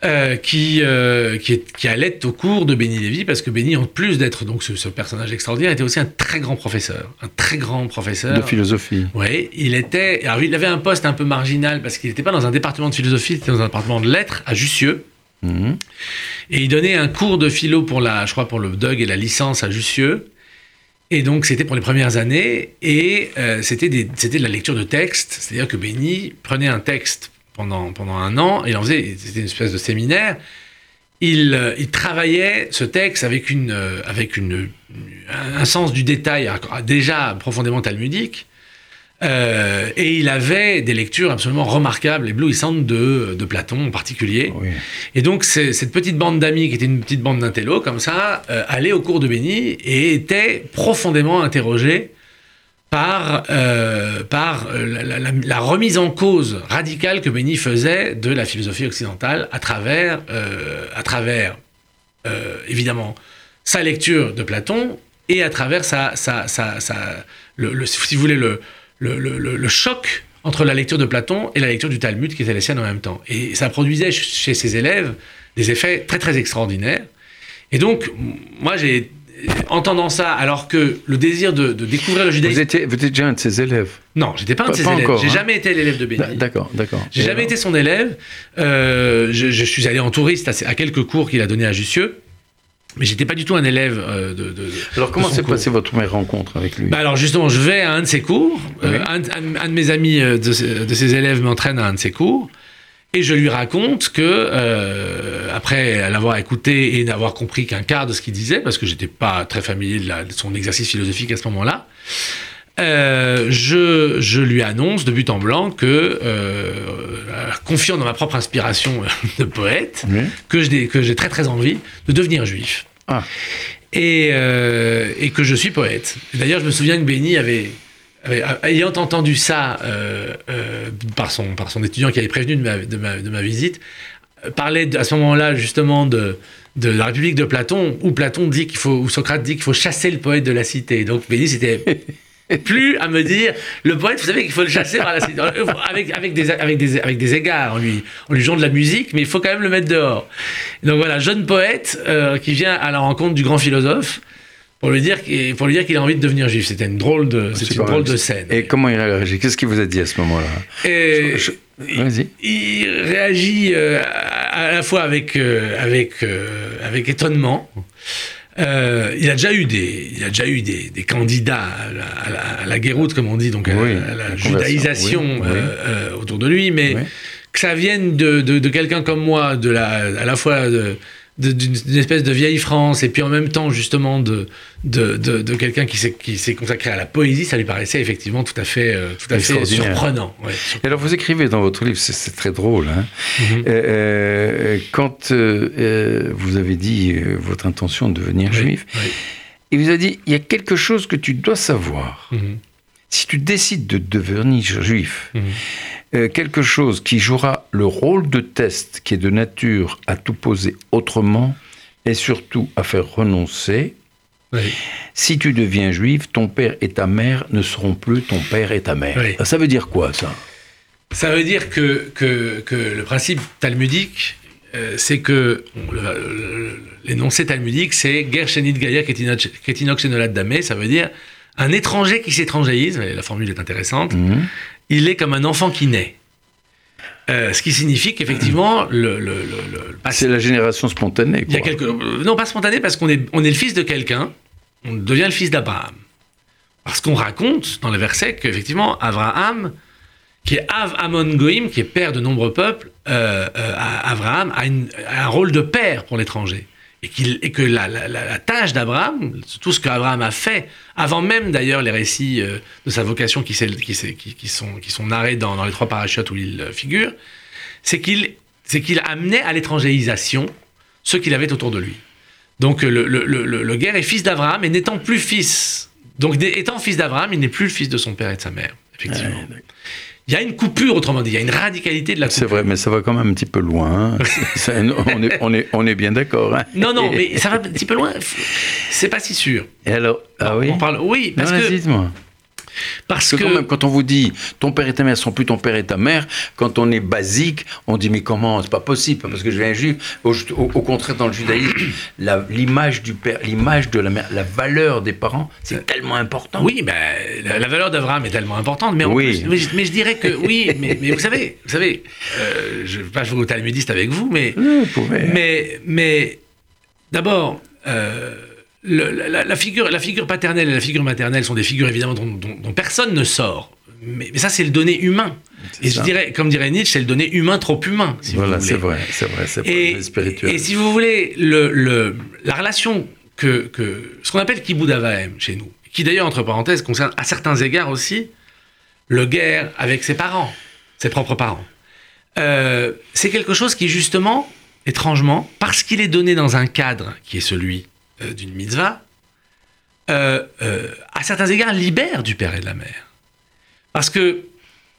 Euh, qui, euh, qui, est, qui, allait au cours de Benny Lévy, parce que Benny, en plus d'être donc ce, ce, personnage extraordinaire, était aussi un très grand professeur. Un très grand professeur. De philosophie. Oui, il était. Alors, il avait un poste un peu marginal, parce qu'il n'était pas dans un département de philosophie, il était dans un département de lettres à Jussieu. Mmh. Et il donnait un cours de philo pour la, je crois, pour le DUG et la licence à Jussieu. Et donc, c'était pour les premières années, et euh, c'était de la lecture de texte, c'est-à-dire que Benny prenait un texte pendant, pendant un an, il en faisait, c'était une espèce de séminaire. Il, euh, il travaillait ce texte avec, une, euh, avec une, un sens du détail déjà profondément talmudique. Euh, et il avait des lectures absolument remarquables, éblouissantes de, de Platon en particulier. Oui. Et donc, cette petite bande d'amis, qui était une petite bande d'intello, comme ça, euh, allait au cours de Béni et était profondément interrogée par, euh, par la, la, remise en cause radicale que Béni faisait de la philosophie occidentale à travers, euh, à travers euh, évidemment, sa lecture de Platon et à travers sa, sa, sa, le, si vous voulez, le, le, le, choc entre la lecture de Platon et la lecture du Talmud qui était la sienne en même temps. Et ça produisait chez ses élèves des effets très très extraordinaires. Et donc, moi, j'ai entendant ça, alors que le désir de, de découvrir le judaïsme. Vous étiez, vous étiez déjà un de ses élèves Non, j'étais pas un de Pas- ses pas élèves. encore, J'ai hein. jamais été l'élève de Béni. D'accord, d'accord. J'ai jamais alors été son élève. Euh, je, je suis allé en touriste à, à quelques cours qu'il a donnés à Jussieu, mais j'étais pas du tout un élève euh, de, Alors, comment s'est passée votre première rencontre avec lui? Bah alors justement, je vais à un de ses cours. Euh, un, un- un de mes amis euh, de ses élèves m'entraîne à un de ses cours. Et je lui raconte que, euh, après l'avoir écouté et n'avoir compris qu'un quart de ce qu'il disait, parce que j'étais pas très familier de, la- de son exercice philosophique à ce moment-là, euh, je, je lui annonce de but en blanc que, euh, confiant dans ma propre inspiration de poète, Oui. que j'ai que très très envie de devenir juif. Ah. Et, et que je suis poète. D'ailleurs, je me souviens que Béni avait- ayant entendu ça euh, euh, par, son, par son étudiant qui avait prévenu de ma, de ma, de ma visite, euh, parlait de- à ce moment-là justement de, de la République de Platon, où Platon dit qu'il faut, où Socrate dit qu'il faut chasser le poète de la cité. Donc Béni, c'était plus à me dire le poète, vous savez qu'il faut le chasser par la cité. Avec, avec, des, avec, des, avec des égards, en lui, en lui jouant de la musique, mais il faut quand même le mettre dehors. Donc voilà, jeune poète euh, qui vient à la rencontre du grand philosophe pour lui dire qu'il pour lui dire qu'il a envie de devenir juif. C'était une drôle de, c'était C'est une quand drôle même- de scène. Et comment il a réagi Qu'est-ce qu'il vous a dit à ce moment-là? Je- il réagit euh, à, à la fois avec, euh, avec, euh, avec étonnement. Euh, il a déjà eu des, il a déjà eu des, des candidats à la, à la, à la guéroute, comme on dit, donc à, Oui, à la la judaïsation oui, euh, euh, autour de lui, mais que ça vienne de, de, de quelqu'un comme moi, de la, à la fois de- d'une espèce de vieille France, et puis en même temps justement de, de, de, de quelqu'un qui s'est, qui s'est consacré à la poésie, ça lui paraissait effectivement tout à fait, euh, tout à fait surprenant. ouais. Et alors, vous écrivez dans votre livre, c'est- très drôle, hein Mhm. Euh, euh, quand euh, vous avez dit votre intention de devenir Oui, juif, oui. il vous a dit il y a quelque chose que tu dois savoir. Mhm. Si tu décides de devenir juif, Mhm. euh, quelque chose qui jouera le rôle de test, qui est de nature à tout poser autrement et surtout à faire renoncer, Oui. si tu deviens juif, ton père et ta mère ne seront plus ton père et ta mère. Oui. Ça veut dire quoi ça? Ça veut dire que, que, que le principe talmudique, euh, c'est que l'énoncé talmudique, c'est Ger Shenit Gaia Ketinox Enolat Dame, ça veut dire un étranger qui s'étrangéise, la formule est intéressante, Mhm. il est comme un enfant qui naît. Euh, ce qui signifie qu'effectivement, le, le, le, le- le- C'est la génération spontanée. il y a quoi. quelque... Non, pas spontané, parce qu'on est, on est le fils de quelqu'un, on devient le fils d'Abraham. Parce qu'on raconte dans les versets qu'effectivement, Abraham, qui est Av Amon Goïm, qui est père de nombreux peuples, euh, euh, Abraham a, une- a un rôle de père pour l'étranger. Et, que la, tâche d'Abraham, tout ce qu'Abraham a fait, avant même d'ailleurs les récits euh, de sa vocation qui, sont, narrés dans, les trois parachutes où il euh, figure, c'est qu'il amenait à l'étrangéisation ceux qu'il avait autour de lui. Donc le, le, le, le- guerre est fils d'Abraham et n'étant plus fils, donc étant fils d'Abraham, il n'est plus le fils de son père et de sa mère, effectivement. Il y a une coupure, autrement dit, il y a une radicalité de la C'est vrai, mais ça va quand même un petit peu loin. hein. On, est, on, est, on est bien d'accord. hein. Non, non, mais ça va un petit peu loin. C'est pas si sûr. Et alors, ah oui On parle, oui, parce Non, que. Parce que que, quand même, quand on vous dit ton père et ta mère sont plus ton père et ta mère, quand on est basique, on dit mais comment C'est pas possible parce que je viens juif. Au, au- au contraire, dans le judaïsme, l'image du père, l'image de la mère, la valeur des parents, c'est tellement important. oui, ben, la, la valeur d'Abraham est tellement importante, mais, en Oui. plus- mais, je- mais je dirais que oui, mais, mais vous savez, vous savez, euh, je ne vais pas jouer au talmudiste avec vous, mais Oui, vous pouvez. Mais, mais d'abord, euh, le- la, la figure, la figure paternelle et la figure maternelle sont des figures évidemment dont, dont- dont personne ne sort. Mais, mais ça, c'est le donné humain. Et je dirais, comme dirait Nietzsche, c'est le donné humain trop humain. Si voilà, c'est vrai, c'est vrai, c'est Et, spirituel. et si vous voulez, le, le- la relation que, que ce qu'on appelle Kibboud Avahem chez nous, qui d'ailleurs, entre parenthèses, concerne à certains égards aussi le guerre avec ses parents, ses propres parents. Euh, c'est quelque chose qui, justement, étrangement, parce qu'il est donné dans un cadre qui est celui euh, d'une mitzvah, euh, euh, à certains égards, libère du père et de la mère. Parce que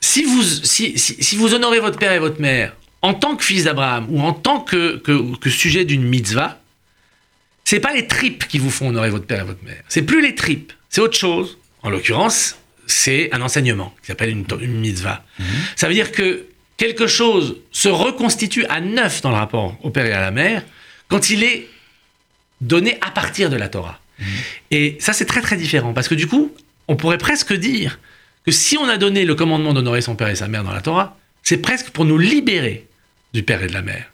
si vous, si, si- si vous honorez votre père et votre mère en tant que fils d'Abraham ou en tant que, que, que sujet d'une mitzvah, c'est pas les tripes qui vous font honorer votre père et votre mère. C'est plus les tripes, c'est autre chose. En l'occurrence, c'est un enseignement qui s'appelle une, une mitzvah. Ça veut dire que quelque chose se reconstitue à neuf dans le rapport au père et à la mère quand il est donné à partir de la Torah. Et ça, c'est très très différent, parce que du coup, on pourrait presque dire que si on a donné le commandement d'honorer son père et sa mère dans la Torah, c'est presque pour nous libérer du père et de la mère.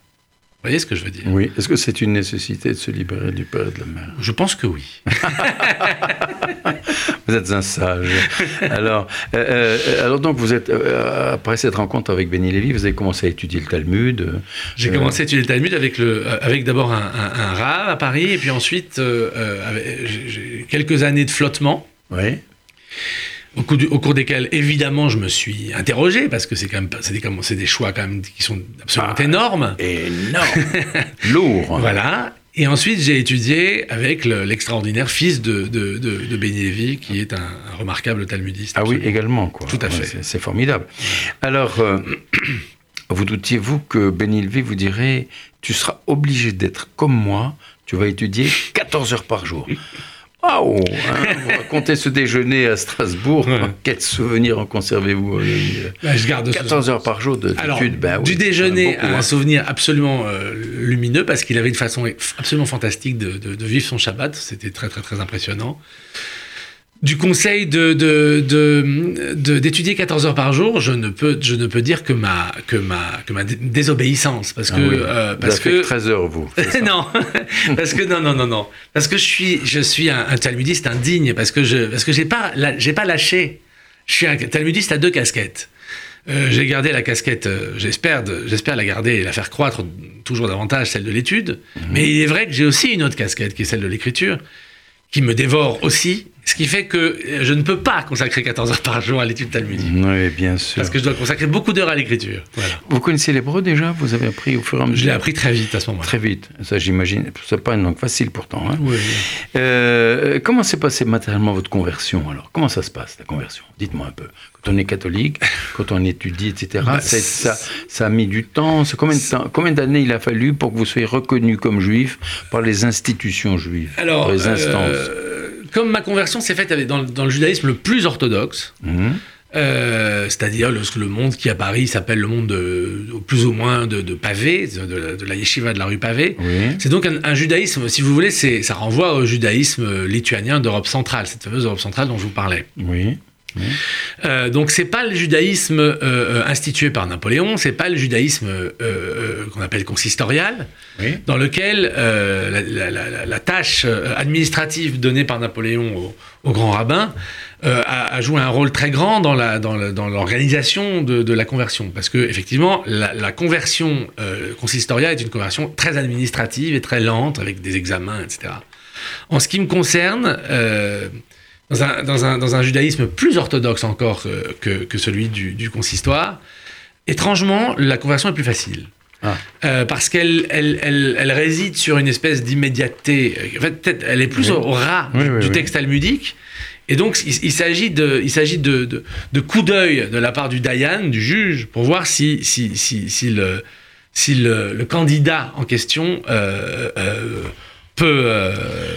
Vous voyez ce que je veux dire? Oui. Est-ce que c'est une nécessité de se libérer du père et de la mère? Je pense que oui. vous êtes un sage. Alors, euh, euh, alors donc, vous êtes, euh, après cette rencontre avec Béni Lévy, vous avez commencé à étudier le Talmud. J'ai commencé à étudier le Talmud avec, le, avec d'abord un, un, rave à Paris, et puis ensuite quelques années de flottement. Oui au, cours desquels, évidemment, je me suis interrogé, parce que c'est quand même, c'est des, choix quand même qui sont absolument ah, énormes. Énorme Lourd Voilà. Et ensuite, j'ai étudié avec l'extraordinaire fils de, de, de, qui est un, remarquable talmudiste. Ah oui, également, quoi. Tout à fait. c'est, formidable. Alors, euh, vous doutiez-vous que Béni Lévy vous dirait Tu seras obligé d'être comme moi, tu vas étudier 14 heures par jour Waouh hein, Vous racontez ce déjeuner à Strasbourg. Quel souvenir en conservez-vous bah, Je garde 14 heures par jour. Alors, ben du déjeuner à un hein. souvenir absolument euh, lumineux parce qu'il avait une façon absolument fantastique de, de vivre son Shabbat. C'était très très très impressionnant du conseil de, d'étudier 14 heures par jour, je ne peux, je ne peux dire que ma, que ma, que ma désobéissance. Parce ah que, euh, parce vous que... 13 heures, vous. non, parce que, non, non, non, non. Parce que je suis, je suis un, talmudiste indigne, parce que je, parce que j'ai pas, j'ai pas lâché. Je suis un talmudiste à deux casquettes. Euh, j'ai gardé la casquette, euh, j'espère, j'espère la garder et la faire croître toujours davantage, celle de l'étude. Mhm. Mais il est vrai que j'ai aussi une autre casquette qui est celle de l'écriture, qui me dévore aussi ce qui fait que je ne peux pas consacrer 14 heures par jour à l'étude talmudique. Oui, bien sûr. Parce que je dois consacrer beaucoup d'heures à l'écriture. Vous connaissez l'hébreu déjà? Vous avez appris au fur et à mesure Je l'ai appris très vite à ce moment-là. Très vite. Ça, j'imagine. C'est pas une langue facile pourtant. Hein. Oui. Euh, comment s'est passé matériellement votre conversion alors? Comment ça se passe la conversion? Dites-moi un peu. Quand on est catholique, quand on étudie, etc. Bah, ça, ça, a mis du temps. Combien de combien d'années il a fallu pour que vous soyez reconnu comme juif par les institutions juives, alors, par les instances? euh, comme ma conversion s'est faite dans, le judaïsme le plus orthodoxe, mhm. euh, c'est-à-dire le, le, monde qui à Paris s'appelle le monde de, plus ou moins de, de Pavé, de, la yeshiva de la rue Pavé. C'est donc un, judaïsme, si vous voulez, ça renvoie au judaïsme lituanien d'Europe centrale, cette fameuse Europe centrale dont je vous parlais. Oui. Euh, donc c'est pas le judaïsme euh, euh, institué par Napoléon, c'est pas le judaïsme qu'on appelle consistorial, dans lequel la, tâche administrative donnée par Napoléon au, grand rabbin a, joué un rôle très grand dans l'organisation de, la conversion, parce que effectivement la, conversion consistoriale est une conversion très administrative et très lente avec des examens, etc. En ce qui me concerne, dans un, judaïsme plus orthodoxe encore que, celui du, consistoire, étrangement, la conversion est plus facile. Ah. Euh, parce qu'elle elle, réside sur une espèce d'immédiateté. En fait, elle est plus au ras du texte talmudique. Et donc, il, s'agit de, il s'agit de, de, coup d'œil de la part du Dayan, du juge, pour voir si, si, si, le, si le, candidat en question euh, euh, peut, euh,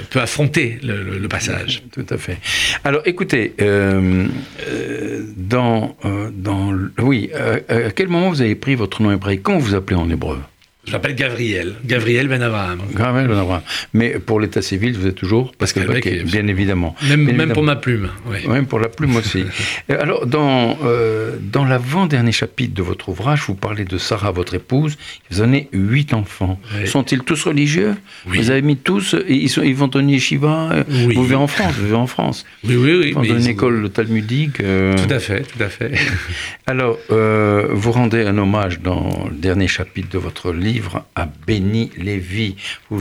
peut affronter le, passage. Tout à fait. Alors écoutez, euh, euh, dans, dans, oui, à quel moment vous avez pris votre nom hébraïque Comment vous appelez en hébreu? Je m'appelle Gabriel, Gabriel Ben Abraham. Gabriel Ben Abraham. Mais pour l'état civil, vous êtes toujours Pascal, Pascal bien évidemment. Même, pour ma plume. Oui. Même pour la plume aussi. Alors, dans, euh, dans l'avant-dernier chapitre de votre ouvrage, vous parlez de Sarah, votre épouse, vous en huit enfants. Sont-ils tous religieux? Oui. Vous avez mis tous, ils, sont, ils vont au yeshiva euh, oui. Vous vivez en France, vous vivez en France. Oui, oui, oui. Dans une école talmudique. Euh. Tout à fait, tout à fait. Alors, euh, vous rendez un hommage dans le dernier chapitre de votre livre livre à Béni Lévy. Vous,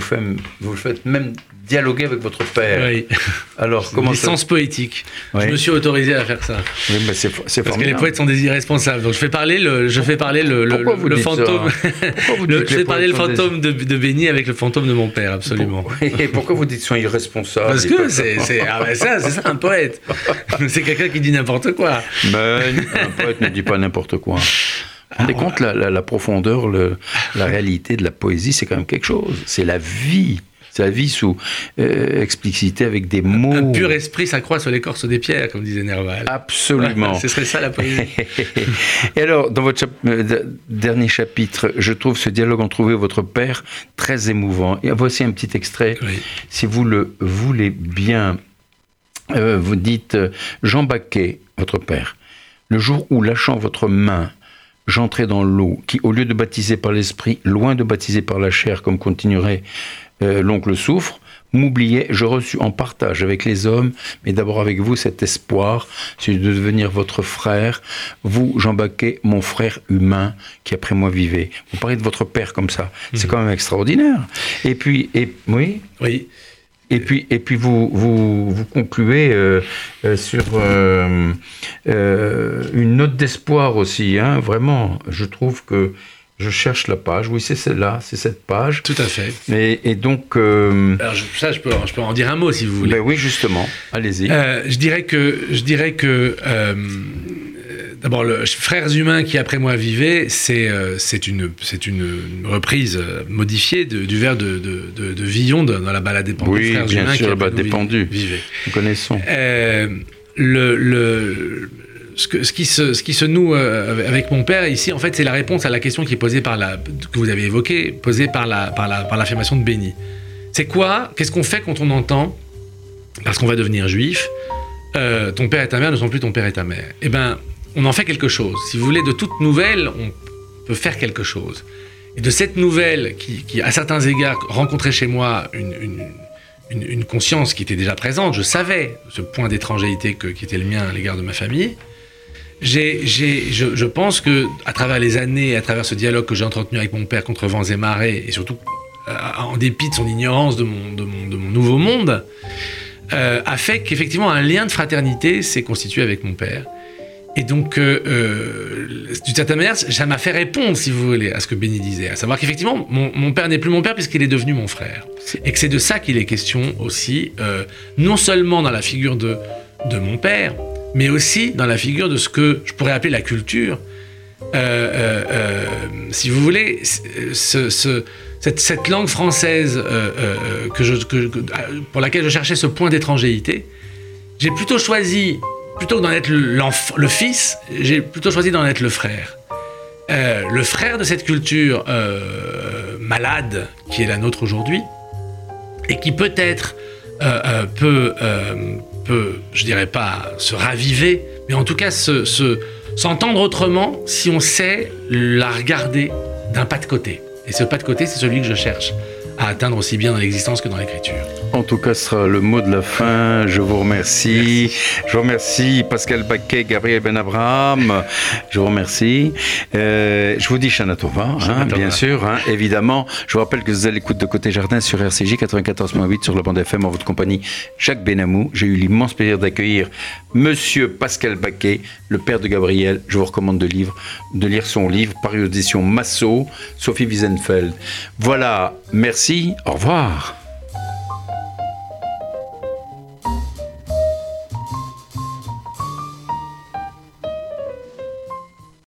vous le faites même dialoguer avec votre père. Oui. Alors, comment Licence poétique. Je me suis autorisé à faire ça. Oui, mais c'est, Parce que les poètes sont des irresponsables. Donc je fais parler le, je fais parler le, le, fantôme. je fais parler le fantôme de, de Béni avec le fantôme de mon père, absolument. Et pourquoi vous dites sont irresponsables Parce que c'est, c'est, ah ben ça, c'est ça un poète. c'est quelqu'un qui dit n'importe quoi. Ben, un poète ne dit pas n'importe quoi. Vous rendez compte la, la, profondeur, le, la réalité de la poésie, c'est quand même quelque chose. C'est la vie. C'est la vie sous euh, explicité avec des mots. Un pur esprit s'accroît sur l'écorce des pierres, comme disait Nerval. Absolument. Ce serait ça la poésie. et alors, dans votre euh, dernier chapitre, je trouve ce dialogue entre vous et votre père très émouvant. Et voici un petit extrait, si vous le voulez bien. Euh, vous dites Jean Baquet, votre père, le jour où lâchant votre main, j'entrais dans l'eau, qui, au lieu de baptiser par l'esprit, loin de baptiser par la chair, comme continuerait euh, l'oncle Souffre, m'oubliait, je reçus en partage avec les hommes, mais d'abord avec vous, cet espoir, c'est de devenir votre frère, vous, Jean Baquet, mon frère humain, qui après moi vivait. Vous parlez de votre père comme ça, c'est mhm. quand même extraordinaire. Et puis, et, oui? Oui. Et puis, et puis vous, vous, vous concluez euh, euh, sur euh, une note d'espoir aussi. Hein, vraiment, je trouve que je cherche la page. Oui, c'est celle-là, c'est cette page. Tout à fait. Et, et donc. Alors, ça, je peux, je peux en dire un mot si vous voulez. Ben oui, justement. Allez-y. je dirais que, je dirais que D'abord, le Frères humains qui après moi vivaient, c'est euh, une, une reprise euh, modifiée du vers de, de, de, Villon dans la balade des pendus. Oui, Frères bien humains sûr, la balade des pendus. Nous connaissons. Euh, le, le, ce, que, ce, qui se, ce qui se noue avec mon père ici, en fait, c'est la réponse à la question qui est posée par la, que vous avez évoquée, posée par la, par la, par l'affirmation de Béni. C'est quoi Qu'est-ce qu'on fait quand on entend, parce qu'on va devenir juif, ton père et ta mère ne sont plus ton père et ta mère? Eh ben, on en fait quelque chose. Si vous voulez, de toute nouvelle, on peut faire quelque chose. Et de cette nouvelle, qui, à certains égards rencontrait chez moi une, conscience qui était déjà présente, je savais ce point d'étrangérité qui était le mien à l'égard de ma famille. je, pense que à travers les années, à travers ce dialogue que j'ai entretenu avec mon père contre vents et marées, et surtout euh, en dépit de son ignorance de mon, de mon, nouveau monde, euh, a fait qu'effectivement un lien de fraternité s'est constitué avec mon père. Et donc, euh, euh, d'une certaine manière, ça m'a fait répondre, si vous voulez, à ce que Béni disait, à savoir qu'effectivement, mon, père n'est plus mon père puisqu'il est devenu mon frère. Et que c'est de ça qu'il est question aussi, euh, non seulement dans la figure de, de mon père, mais aussi dans la figure de ce que je pourrais appeler la culture. si vous voulez, ce, cette, langue française que pour laquelle je cherchais ce point d'étrangérité, j'ai plutôt choisi plutôt que d'en être le fils, j'ai plutôt choisi d'en être le frère. Euh, le frère de cette culture euh, malade qui est la nôtre aujourd'hui, et qui peut-être euh, peut, peut, je dirais pas se raviver, mais en tout cas s'entendre autrement si on sait la regarder d'un pas de côté. Et ce pas de côté, c'est celui que je cherche à atteindre aussi bien dans l'existence que dans l'écriture. En tout cas, ce sera le mot de la fin. Je vous remercie. Je vous remercie Pascal Baquet, Gabriel Benabraham. Je vous remercie. Euh, je vous dis Shana Tova, hein, bien sûr, hein, évidemment. Je vous rappelle que vous allez l'écoute de Côté Jardin sur RCJ 94.8 sur le bande FM en votre compagnie. Jacques Benamou. J'ai eu l'immense plaisir d'accueillir Monsieur Pascal Baquet, le père de Gabriel. Je vous recommande de, lire, de lire son livre, paru aux éditions Massot, Sophie Wiesenfeld. Voilà, merci, au revoir.